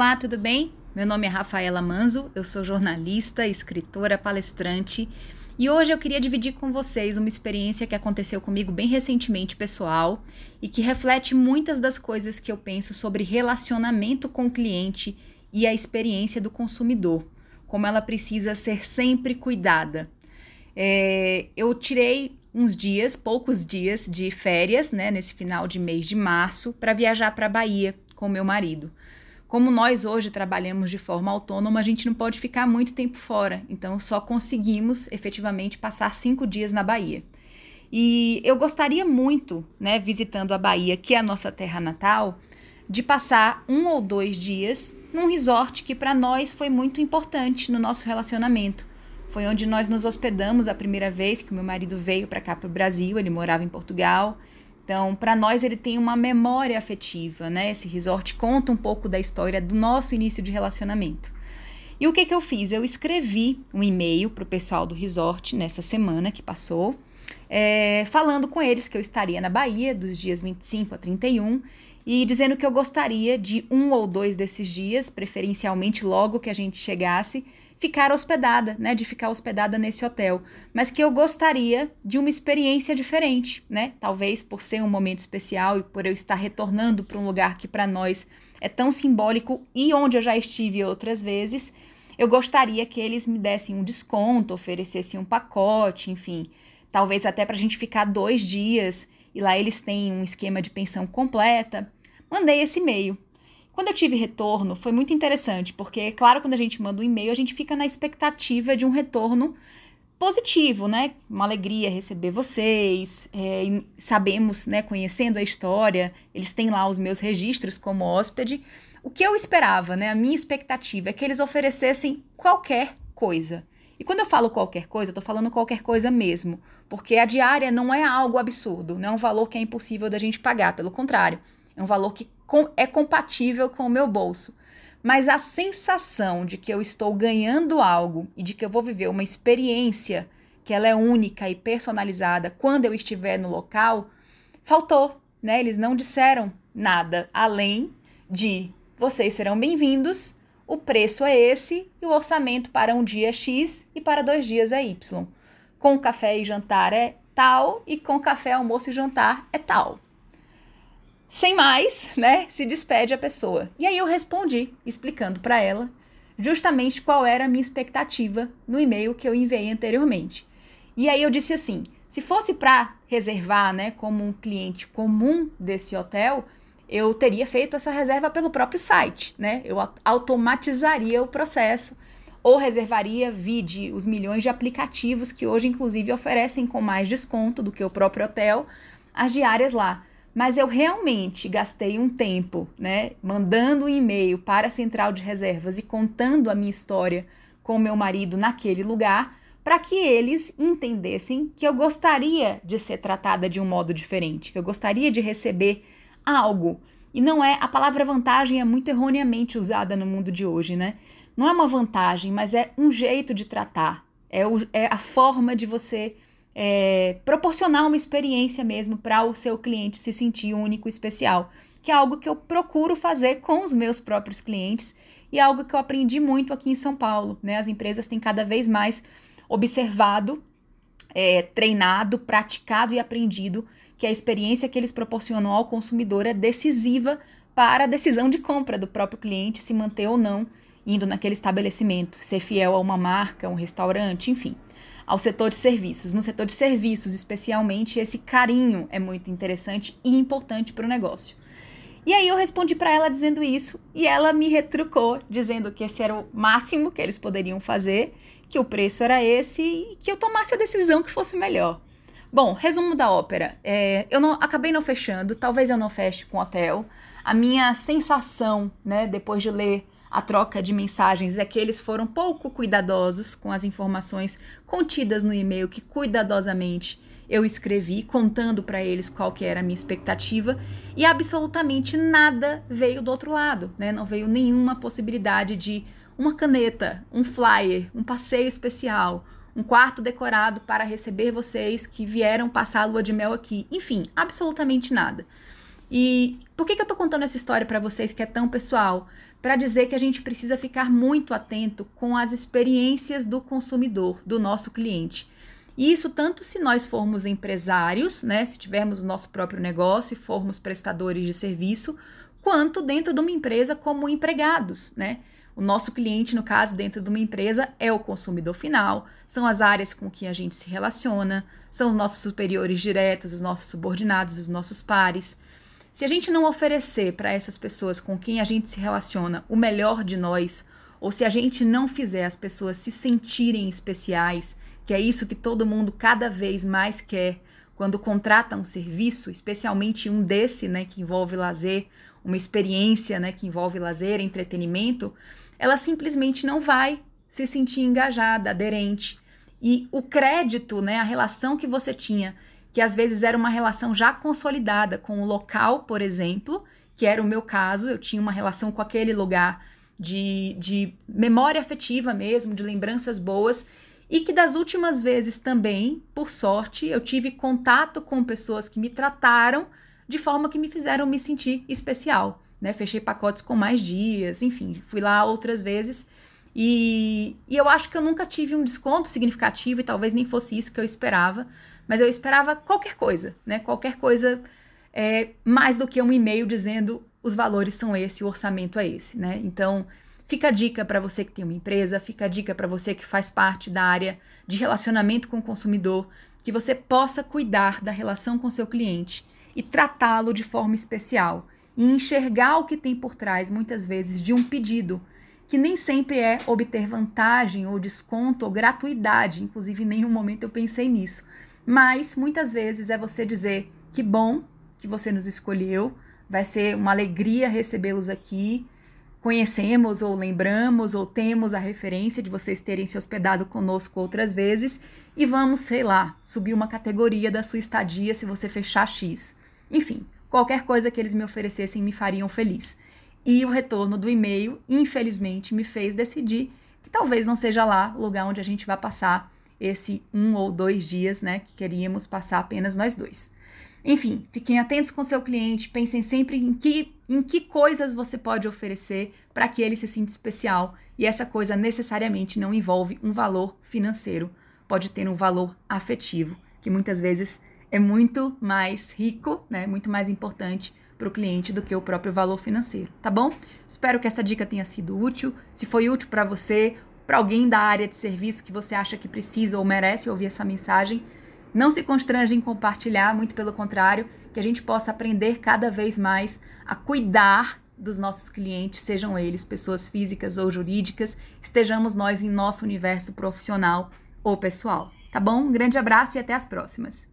Olá, tudo bem? Meu nome é Rafaela Manzo, eu sou jornalista, escritora, palestrante e hoje eu queria dividir com vocês uma experiência que aconteceu comigo bem recentemente, pessoal, e que reflete muitas das coisas que eu penso sobre relacionamento com o cliente e a experiência do consumidor, como ela precisa ser sempre cuidada. É, eu tirei uns dias, poucos dias de férias, né, nesse final de mês de março, para viajar para a Bahia com meu marido. Como nós hoje trabalhamos de forma autônoma, a gente não pode ficar muito tempo fora, então só conseguimos efetivamente passar cinco dias na Bahia. E eu gostaria muito, né, visitando a Bahia, que é a nossa terra natal, de passar um ou dois dias num resort que para nós foi muito importante no nosso relacionamento. Foi onde nós nos hospedamos a primeira vez que o meu marido veio para cá para o Brasil, ele morava em Portugal. Então, para nós, ele tem uma memória afetiva, né? Esse resort conta um pouco da história do nosso início de relacionamento. E o que, que eu fiz? Eu escrevi um e-mail para o pessoal do resort nessa semana que passou, é, falando com eles que eu estaria na Bahia dos dias 25 a 31 e dizendo que eu gostaria de um ou dois desses dias, preferencialmente logo que a gente chegasse, ficar hospedada, né, de ficar hospedada nesse hotel, mas que eu gostaria de uma experiência diferente, né? Talvez por ser um momento especial e por eu estar retornando para um lugar que para nós é tão simbólico e onde eu já estive outras vezes, eu gostaria que eles me dessem um desconto, oferecessem um pacote, enfim, talvez até para a gente ficar dois dias e lá eles têm um esquema de pensão completa. Mandei esse e-mail. Quando eu tive retorno, foi muito interessante, porque, claro, quando a gente manda um e-mail, a gente fica na expectativa de um retorno positivo, né? Uma alegria receber vocês. É, sabemos, né, conhecendo a história, eles têm lá os meus registros como hóspede. O que eu esperava, né? A minha expectativa é que eles oferecessem qualquer coisa. E quando eu falo qualquer coisa, eu tô falando qualquer coisa mesmo, porque a diária não é algo absurdo, não é um valor que é impossível da gente pagar, pelo contrário, é um valor que é compatível com o meu bolso. Mas a sensação de que eu estou ganhando algo e de que eu vou viver uma experiência que ela é única e personalizada quando eu estiver no local, faltou, né? Eles não disseram nada além de vocês serão bem-vindos, o preço é esse e o orçamento para um dia X e para dois dias é Y. Com café e jantar é tal e com café, almoço e jantar é tal. Sem mais, né, se despede a pessoa. E aí eu respondi, explicando para ela justamente qual era a minha expectativa no e-mail que eu enviei anteriormente. E aí eu disse assim: se fosse para reservar, né, como um cliente comum desse hotel, eu teria feito essa reserva pelo próprio site, né? Eu automatizaria o processo ou reservaria vide os milhões de aplicativos que hoje inclusive oferecem com mais desconto do que o próprio hotel as diárias lá mas eu realmente gastei um tempo, né, mandando um e-mail para a central de reservas e contando a minha história com meu marido naquele lugar, para que eles entendessem que eu gostaria de ser tratada de um modo diferente, que eu gostaria de receber algo. E não é a palavra vantagem é muito erroneamente usada no mundo de hoje, né? Não é uma vantagem, mas é um jeito de tratar, é, o, é a forma de você é, proporcionar uma experiência mesmo para o seu cliente se sentir único e especial, que é algo que eu procuro fazer com os meus próprios clientes e é algo que eu aprendi muito aqui em São Paulo. Né? As empresas têm cada vez mais observado, é, treinado, praticado e aprendido que a experiência que eles proporcionam ao consumidor é decisiva para a decisão de compra do próprio cliente se manter ou não indo naquele estabelecimento, ser fiel a uma marca, um restaurante, enfim ao setor de serviços. No setor de serviços, especialmente, esse carinho é muito interessante e importante para o negócio. E aí eu respondi para ela dizendo isso e ela me retrucou dizendo que esse era o máximo que eles poderiam fazer, que o preço era esse e que eu tomasse a decisão que fosse melhor. Bom, resumo da ópera. É, eu não acabei não fechando, talvez eu não feche com o hotel. A minha sensação, né, depois de ler a troca de mensagens é que eles foram pouco cuidadosos com as informações contidas no e-mail que cuidadosamente eu escrevi, contando para eles qual que era a minha expectativa, e absolutamente nada veio do outro lado, né? Não veio nenhuma possibilidade de uma caneta, um flyer, um passeio especial, um quarto decorado para receber vocês que vieram passar a lua de mel aqui. Enfim, absolutamente nada. E por que, que eu tô contando essa história para vocês que é tão pessoal? Para dizer que a gente precisa ficar muito atento com as experiências do consumidor, do nosso cliente. E isso tanto se nós formos empresários, né, se tivermos o nosso próprio negócio e formos prestadores de serviço, quanto dentro de uma empresa como empregados, né? O nosso cliente, no caso, dentro de uma empresa, é o consumidor final, são as áreas com que a gente se relaciona, são os nossos superiores diretos, os nossos subordinados, os nossos pares. Se a gente não oferecer para essas pessoas com quem a gente se relaciona o melhor de nós, ou se a gente não fizer as pessoas se sentirem especiais, que é isso que todo mundo cada vez mais quer quando contrata um serviço, especialmente um desse, né, que envolve lazer, uma experiência, né, que envolve lazer, entretenimento, ela simplesmente não vai se sentir engajada, aderente. E o crédito, né, a relação que você tinha que às vezes era uma relação já consolidada com o local, por exemplo, que era o meu caso, eu tinha uma relação com aquele lugar de, de memória afetiva mesmo, de lembranças boas, e que das últimas vezes também, por sorte, eu tive contato com pessoas que me trataram de forma que me fizeram me sentir especial. Né? Fechei pacotes com mais dias, enfim, fui lá outras vezes. E, e eu acho que eu nunca tive um desconto significativo, e talvez nem fosse isso que eu esperava, mas eu esperava qualquer coisa, né? Qualquer coisa é, mais do que um e-mail dizendo os valores são esse, o orçamento é esse, né? Então, fica a dica para você que tem uma empresa, fica a dica para você que faz parte da área de relacionamento com o consumidor, que você possa cuidar da relação com seu cliente e tratá-lo de forma especial e enxergar o que tem por trás, muitas vezes, de um pedido, que nem sempre é obter vantagem ou desconto ou gratuidade, inclusive em nenhum momento eu pensei nisso mas muitas vezes é você dizer que bom que você nos escolheu, vai ser uma alegria recebê-los aqui. Conhecemos ou lembramos ou temos a referência de vocês terem se hospedado conosco outras vezes e vamos, sei lá, subir uma categoria da sua estadia se você fechar X. Enfim, qualquer coisa que eles me oferecessem me fariam feliz. E o retorno do e-mail, infelizmente, me fez decidir que talvez não seja lá o lugar onde a gente vai passar esse um ou dois dias, né, que queríamos passar apenas nós dois. Enfim, fiquem atentos com seu cliente, pensem sempre em que, em que coisas você pode oferecer para que ele se sinta especial. E essa coisa necessariamente não envolve um valor financeiro, pode ter um valor afetivo, que muitas vezes é muito mais rico, né, muito mais importante para o cliente do que o próprio valor financeiro, tá bom? Espero que essa dica tenha sido útil. Se foi útil para você para alguém da área de serviço que você acha que precisa ou merece ouvir essa mensagem. Não se constrange em compartilhar, muito pelo contrário, que a gente possa aprender cada vez mais a cuidar dos nossos clientes, sejam eles pessoas físicas ou jurídicas, estejamos nós em nosso universo profissional ou pessoal. Tá bom? Um grande abraço e até as próximas.